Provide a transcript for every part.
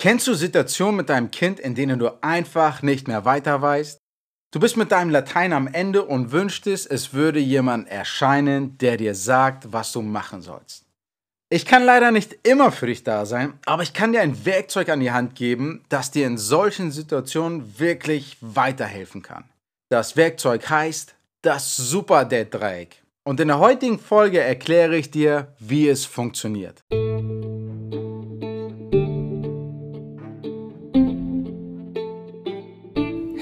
Kennst du Situationen mit deinem Kind, in denen du einfach nicht mehr weiter weißt? Du bist mit deinem Latein am Ende und wünschtest, es würde jemand erscheinen, der dir sagt, was du machen sollst. Ich kann leider nicht immer für dich da sein, aber ich kann dir ein Werkzeug an die Hand geben, das dir in solchen Situationen wirklich weiterhelfen kann. Das Werkzeug heißt das Super Dad Dreieck. Und in der heutigen Folge erkläre ich dir, wie es funktioniert.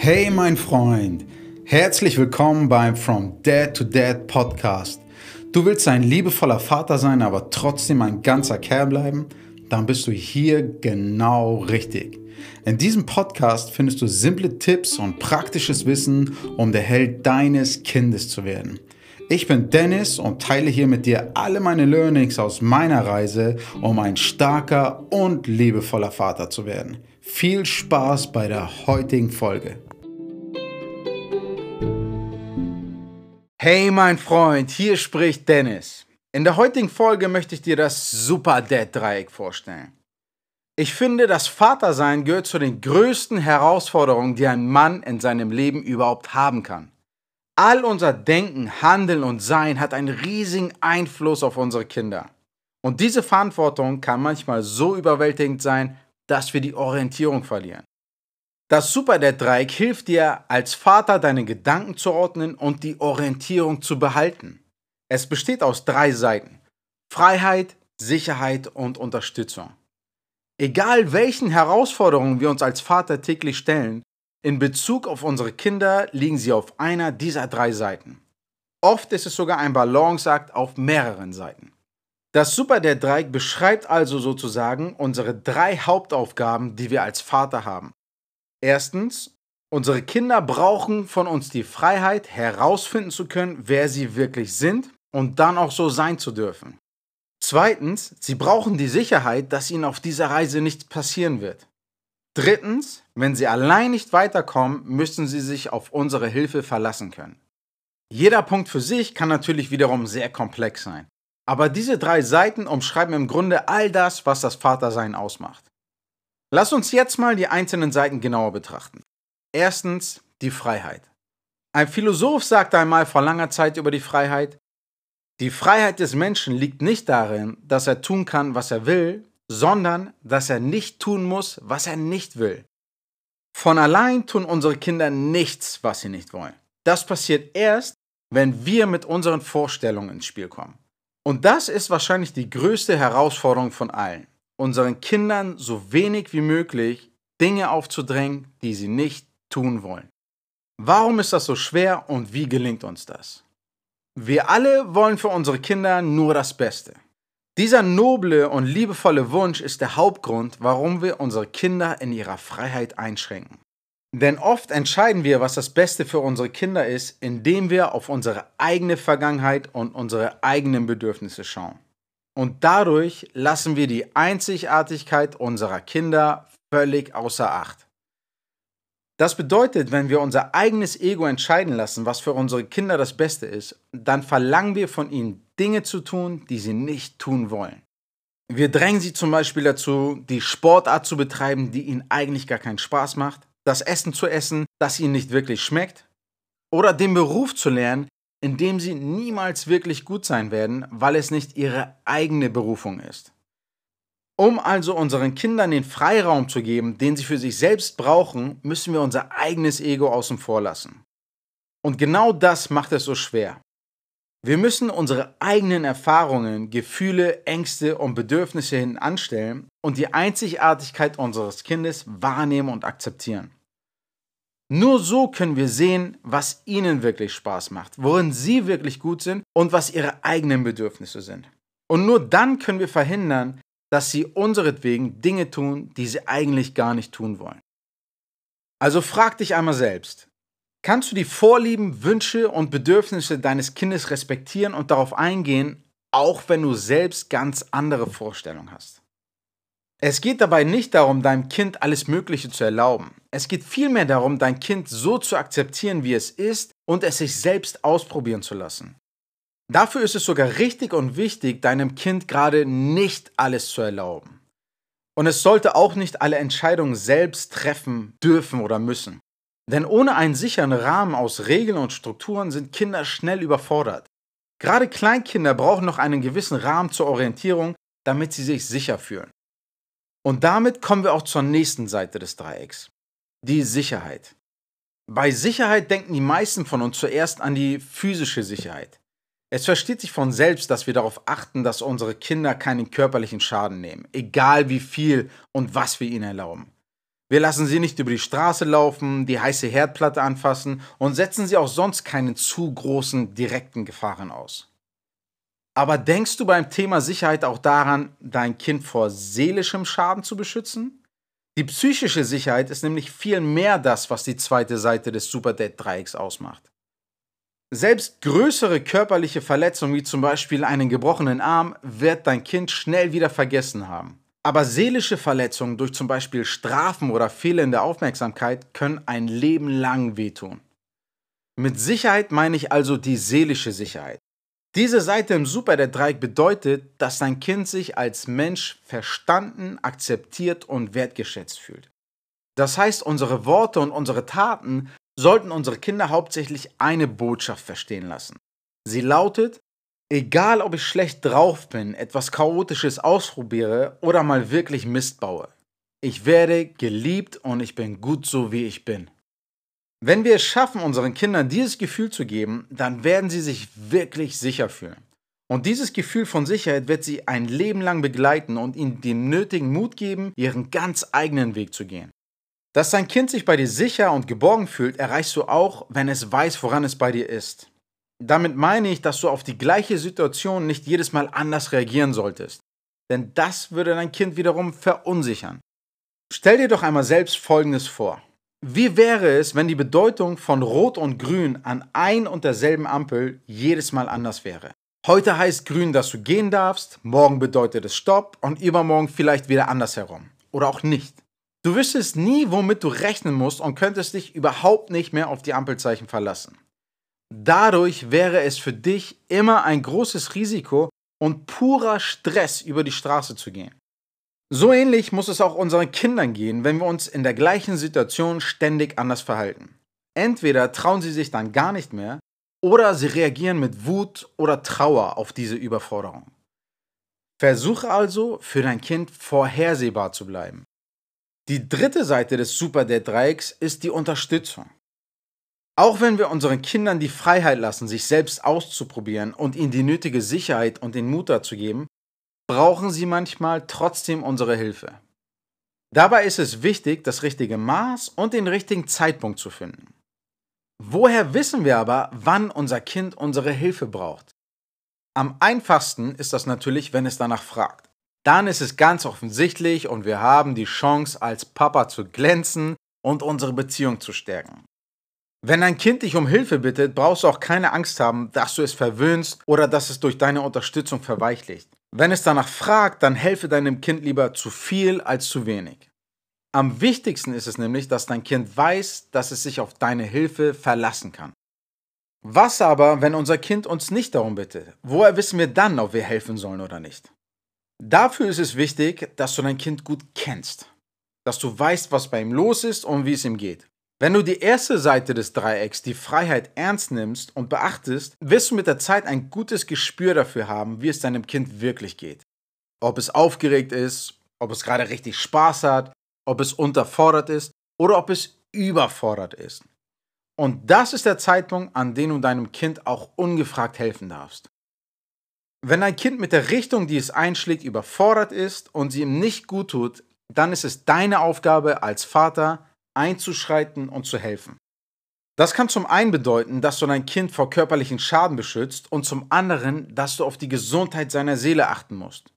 Hey mein Freund, herzlich willkommen beim From Dad to Dad Podcast. Du willst ein liebevoller Vater sein, aber trotzdem ein ganzer Kerl bleiben? Dann bist du hier genau richtig. In diesem Podcast findest du simple Tipps und praktisches Wissen, um der Held deines Kindes zu werden. Ich bin Dennis und teile hier mit dir alle meine Learnings aus meiner Reise, um ein starker und liebevoller Vater zu werden. Viel Spaß bei der heutigen Folge. Hey mein Freund, hier spricht Dennis. In der heutigen Folge möchte ich dir das Super Dad Dreieck vorstellen. Ich finde, das Vatersein gehört zu den größten Herausforderungen, die ein Mann in seinem Leben überhaupt haben kann. All unser Denken, Handeln und Sein hat einen riesigen Einfluss auf unsere Kinder. Und diese Verantwortung kann manchmal so überwältigend sein, dass wir die Orientierung verlieren. Das Super-Dad-Dreieck hilft dir, als Vater deine Gedanken zu ordnen und die Orientierung zu behalten. Es besteht aus drei Seiten. Freiheit, Sicherheit und Unterstützung. Egal welchen Herausforderungen wir uns als Vater täglich stellen, in Bezug auf unsere Kinder liegen sie auf einer dieser drei Seiten. Oft ist es sogar ein Balanceakt auf mehreren Seiten. Das Super-Dad-Dreieck beschreibt also sozusagen unsere drei Hauptaufgaben, die wir als Vater haben. Erstens, unsere Kinder brauchen von uns die Freiheit, herausfinden zu können, wer sie wirklich sind und dann auch so sein zu dürfen. Zweitens, sie brauchen die Sicherheit, dass ihnen auf dieser Reise nichts passieren wird. Drittens, wenn sie allein nicht weiterkommen, müssen sie sich auf unsere Hilfe verlassen können. Jeder Punkt für sich kann natürlich wiederum sehr komplex sein. Aber diese drei Seiten umschreiben im Grunde all das, was das Vatersein ausmacht. Lass uns jetzt mal die einzelnen Seiten genauer betrachten. Erstens die Freiheit. Ein Philosoph sagte einmal vor langer Zeit über die Freiheit, die Freiheit des Menschen liegt nicht darin, dass er tun kann, was er will, sondern dass er nicht tun muss, was er nicht will. Von allein tun unsere Kinder nichts, was sie nicht wollen. Das passiert erst, wenn wir mit unseren Vorstellungen ins Spiel kommen. Und das ist wahrscheinlich die größte Herausforderung von allen unseren Kindern so wenig wie möglich Dinge aufzudrängen, die sie nicht tun wollen. Warum ist das so schwer und wie gelingt uns das? Wir alle wollen für unsere Kinder nur das Beste. Dieser noble und liebevolle Wunsch ist der Hauptgrund, warum wir unsere Kinder in ihrer Freiheit einschränken. Denn oft entscheiden wir, was das Beste für unsere Kinder ist, indem wir auf unsere eigene Vergangenheit und unsere eigenen Bedürfnisse schauen. Und dadurch lassen wir die Einzigartigkeit unserer Kinder völlig außer Acht. Das bedeutet, wenn wir unser eigenes Ego entscheiden lassen, was für unsere Kinder das Beste ist, dann verlangen wir von ihnen Dinge zu tun, die sie nicht tun wollen. Wir drängen sie zum Beispiel dazu, die Sportart zu betreiben, die ihnen eigentlich gar keinen Spaß macht, das Essen zu essen, das ihnen nicht wirklich schmeckt, oder den Beruf zu lernen, in dem sie niemals wirklich gut sein werden, weil es nicht ihre eigene Berufung ist. Um also unseren Kindern den Freiraum zu geben, den sie für sich selbst brauchen, müssen wir unser eigenes Ego außen vor lassen. Und genau das macht es so schwer. Wir müssen unsere eigenen Erfahrungen, Gefühle, Ängste und Bedürfnisse hinanstellen und die Einzigartigkeit unseres Kindes wahrnehmen und akzeptieren. Nur so können wir sehen, was ihnen wirklich Spaß macht, worin sie wirklich gut sind und was ihre eigenen Bedürfnisse sind. Und nur dann können wir verhindern, dass sie unseretwegen Dinge tun, die sie eigentlich gar nicht tun wollen. Also frag dich einmal selbst, kannst du die Vorlieben, Wünsche und Bedürfnisse deines Kindes respektieren und darauf eingehen, auch wenn du selbst ganz andere Vorstellungen hast? Es geht dabei nicht darum, deinem Kind alles Mögliche zu erlauben. Es geht vielmehr darum, dein Kind so zu akzeptieren, wie es ist und es sich selbst ausprobieren zu lassen. Dafür ist es sogar richtig und wichtig, deinem Kind gerade nicht alles zu erlauben. Und es sollte auch nicht alle Entscheidungen selbst treffen dürfen oder müssen. Denn ohne einen sicheren Rahmen aus Regeln und Strukturen sind Kinder schnell überfordert. Gerade Kleinkinder brauchen noch einen gewissen Rahmen zur Orientierung, damit sie sich sicher fühlen. Und damit kommen wir auch zur nächsten Seite des Dreiecks, die Sicherheit. Bei Sicherheit denken die meisten von uns zuerst an die physische Sicherheit. Es versteht sich von selbst, dass wir darauf achten, dass unsere Kinder keinen körperlichen Schaden nehmen, egal wie viel und was wir ihnen erlauben. Wir lassen sie nicht über die Straße laufen, die heiße Herdplatte anfassen und setzen sie auch sonst keinen zu großen direkten Gefahren aus. Aber denkst du beim Thema Sicherheit auch daran, dein Kind vor seelischem Schaden zu beschützen? Die psychische Sicherheit ist nämlich viel mehr das, was die zweite Seite des Super Dead Dreiecks ausmacht. Selbst größere körperliche Verletzungen wie zum Beispiel einen gebrochenen Arm wird dein Kind schnell wieder vergessen haben. Aber seelische Verletzungen durch zum Beispiel Strafen oder fehlende Aufmerksamkeit können ein Leben lang wehtun. Mit Sicherheit meine ich also die seelische Sicherheit. Diese Seite im Super der Dreieck bedeutet, dass dein Kind sich als Mensch verstanden, akzeptiert und wertgeschätzt fühlt. Das heißt, unsere Worte und unsere Taten sollten unsere Kinder hauptsächlich eine Botschaft verstehen lassen. Sie lautet, egal ob ich schlecht drauf bin, etwas Chaotisches ausprobiere oder mal wirklich Mist baue, ich werde geliebt und ich bin gut so, wie ich bin. Wenn wir es schaffen, unseren Kindern dieses Gefühl zu geben, dann werden sie sich wirklich sicher fühlen. Und dieses Gefühl von Sicherheit wird sie ein Leben lang begleiten und ihnen den nötigen Mut geben, ihren ganz eigenen Weg zu gehen. Dass dein Kind sich bei dir sicher und geborgen fühlt, erreichst du auch, wenn es weiß, woran es bei dir ist. Damit meine ich, dass du auf die gleiche Situation nicht jedes Mal anders reagieren solltest. Denn das würde dein Kind wiederum verunsichern. Stell dir doch einmal selbst Folgendes vor. Wie wäre es, wenn die Bedeutung von Rot und Grün an ein und derselben Ampel jedes Mal anders wäre? Heute heißt Grün, dass du gehen darfst, morgen bedeutet es Stopp und übermorgen vielleicht wieder andersherum. Oder auch nicht. Du wüsstest nie, womit du rechnen musst und könntest dich überhaupt nicht mehr auf die Ampelzeichen verlassen. Dadurch wäre es für dich immer ein großes Risiko und purer Stress, über die Straße zu gehen. So ähnlich muss es auch unseren Kindern gehen, wenn wir uns in der gleichen Situation ständig anders verhalten. Entweder trauen sie sich dann gar nicht mehr oder sie reagieren mit Wut oder Trauer auf diese Überforderung. Versuche also, für dein Kind vorhersehbar zu bleiben. Die dritte Seite des Super Dead Dreiecks ist die Unterstützung. Auch wenn wir unseren Kindern die Freiheit lassen, sich selbst auszuprobieren und ihnen die nötige Sicherheit und den Mut dazu geben, brauchen sie manchmal trotzdem unsere Hilfe. Dabei ist es wichtig, das richtige Maß und den richtigen Zeitpunkt zu finden. Woher wissen wir aber, wann unser Kind unsere Hilfe braucht? Am einfachsten ist das natürlich, wenn es danach fragt dann ist es ganz offensichtlich und wir haben die Chance, als Papa zu glänzen und unsere Beziehung zu stärken. Wenn ein Kind dich um Hilfe bittet, brauchst du auch keine Angst haben, dass du es verwöhnst oder dass es durch deine Unterstützung verweichlicht. Wenn es danach fragt, dann helfe deinem Kind lieber zu viel als zu wenig. Am wichtigsten ist es nämlich, dass dein Kind weiß, dass es sich auf deine Hilfe verlassen kann. Was aber, wenn unser Kind uns nicht darum bittet? Woher wissen wir dann, ob wir helfen sollen oder nicht? Dafür ist es wichtig, dass du dein Kind gut kennst. Dass du weißt, was bei ihm los ist und wie es ihm geht. Wenn du die erste Seite des Dreiecks, die Freiheit, ernst nimmst und beachtest, wirst du mit der Zeit ein gutes Gespür dafür haben, wie es deinem Kind wirklich geht. Ob es aufgeregt ist, ob es gerade richtig Spaß hat, ob es unterfordert ist oder ob es überfordert ist. Und das ist der Zeitpunkt, an dem du deinem Kind auch ungefragt helfen darfst. Wenn ein Kind mit der Richtung, die es einschlägt, überfordert ist und sie ihm nicht gut tut, dann ist es deine Aufgabe als Vater, einzuschreiten und zu helfen. Das kann zum einen bedeuten, dass du dein Kind vor körperlichen Schaden beschützt und zum anderen, dass du auf die Gesundheit seiner Seele achten musst.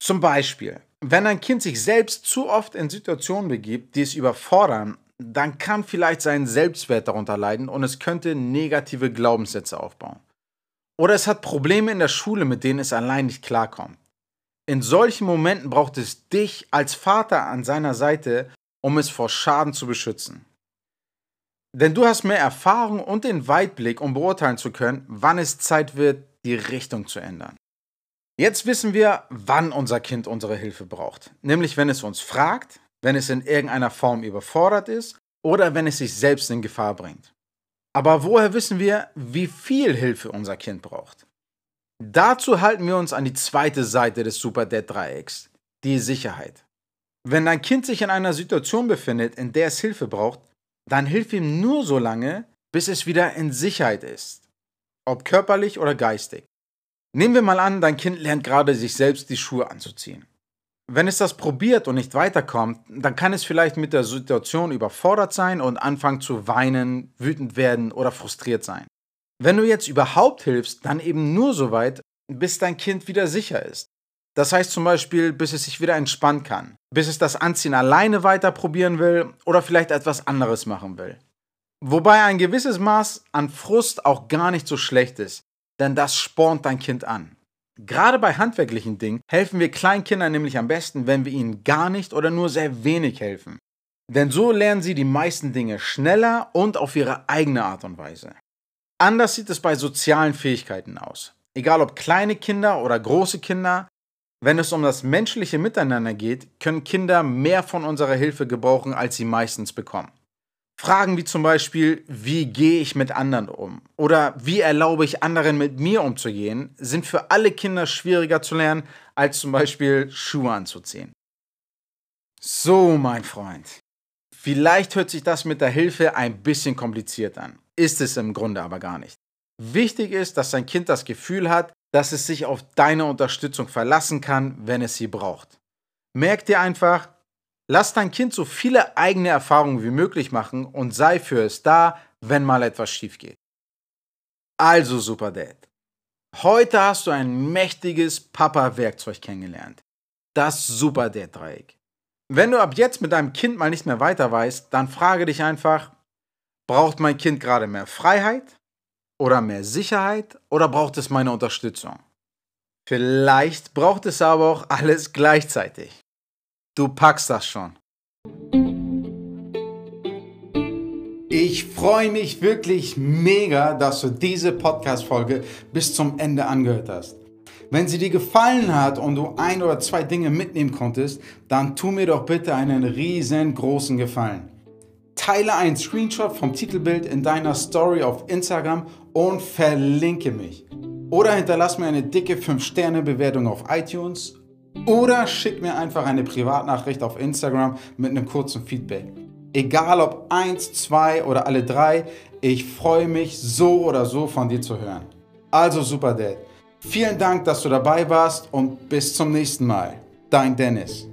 Zum Beispiel, wenn ein Kind sich selbst zu oft in Situationen begibt, die es überfordern, dann kann vielleicht sein Selbstwert darunter leiden und es könnte negative Glaubenssätze aufbauen. Oder es hat Probleme in der Schule, mit denen es allein nicht klarkommt. In solchen Momenten braucht es dich als Vater an seiner Seite, um es vor Schaden zu beschützen. Denn du hast mehr Erfahrung und den Weitblick, um beurteilen zu können, wann es Zeit wird, die Richtung zu ändern. Jetzt wissen wir, wann unser Kind unsere Hilfe braucht. Nämlich, wenn es uns fragt, wenn es in irgendeiner Form überfordert ist oder wenn es sich selbst in Gefahr bringt. Aber woher wissen wir, wie viel Hilfe unser Kind braucht? Dazu halten wir uns an die zweite Seite des Super Dad Dreiecks, die Sicherheit. Wenn dein Kind sich in einer Situation befindet, in der es Hilfe braucht, dann hilf ihm nur so lange, bis es wieder in Sicherheit ist, ob körperlich oder geistig. Nehmen wir mal an, dein Kind lernt gerade sich selbst die Schuhe anzuziehen. Wenn es das probiert und nicht weiterkommt, dann kann es vielleicht mit der Situation überfordert sein und anfangen zu weinen, wütend werden oder frustriert sein. Wenn du jetzt überhaupt hilfst, dann eben nur so weit, bis dein Kind wieder sicher ist. Das heißt zum Beispiel, bis es sich wieder entspannen kann, bis es das Anziehen alleine weiter probieren will oder vielleicht etwas anderes machen will. Wobei ein gewisses Maß an Frust auch gar nicht so schlecht ist, denn das spornt dein Kind an. Gerade bei handwerklichen Dingen helfen wir Kleinkindern nämlich am besten, wenn wir ihnen gar nicht oder nur sehr wenig helfen. Denn so lernen sie die meisten Dinge schneller und auf ihre eigene Art und Weise. Anders sieht es bei sozialen Fähigkeiten aus. Egal ob kleine Kinder oder große Kinder, wenn es um das menschliche Miteinander geht, können Kinder mehr von unserer Hilfe gebrauchen, als sie meistens bekommen. Fragen wie zum Beispiel, wie gehe ich mit anderen um? Oder wie erlaube ich anderen mit mir umzugehen, sind für alle Kinder schwieriger zu lernen, als zum Beispiel Schuhe anzuziehen. So, mein Freund. Vielleicht hört sich das mit der Hilfe ein bisschen kompliziert an, ist es im Grunde aber gar nicht. Wichtig ist, dass dein Kind das Gefühl hat, dass es sich auf deine Unterstützung verlassen kann, wenn es sie braucht. Merk dir einfach, Lass dein Kind so viele eigene Erfahrungen wie möglich machen und sei für es da, wenn mal etwas schief geht. Also, Super Dad. Heute hast du ein mächtiges Papa-Werkzeug kennengelernt. Das Super Dad-Dreieck. Wenn du ab jetzt mit deinem Kind mal nicht mehr weiter weißt, dann frage dich einfach, braucht mein Kind gerade mehr Freiheit oder mehr Sicherheit oder braucht es meine Unterstützung? Vielleicht braucht es aber auch alles gleichzeitig. Du packst das schon. Ich freue mich wirklich mega, dass du diese Podcast-Folge bis zum Ende angehört hast. Wenn sie dir gefallen hat und du ein oder zwei Dinge mitnehmen konntest, dann tu mir doch bitte einen riesengroßen Gefallen. Teile einen Screenshot vom Titelbild in deiner Story auf Instagram und verlinke mich. Oder hinterlass mir eine dicke 5-Sterne-Bewertung auf iTunes oder schick mir einfach eine Privatnachricht auf Instagram mit einem kurzen Feedback. Egal ob eins, zwei oder alle drei, ich freue mich so oder so von dir zu hören. Also Super Dad, vielen Dank, dass du dabei warst und bis zum nächsten Mal. Dein Dennis.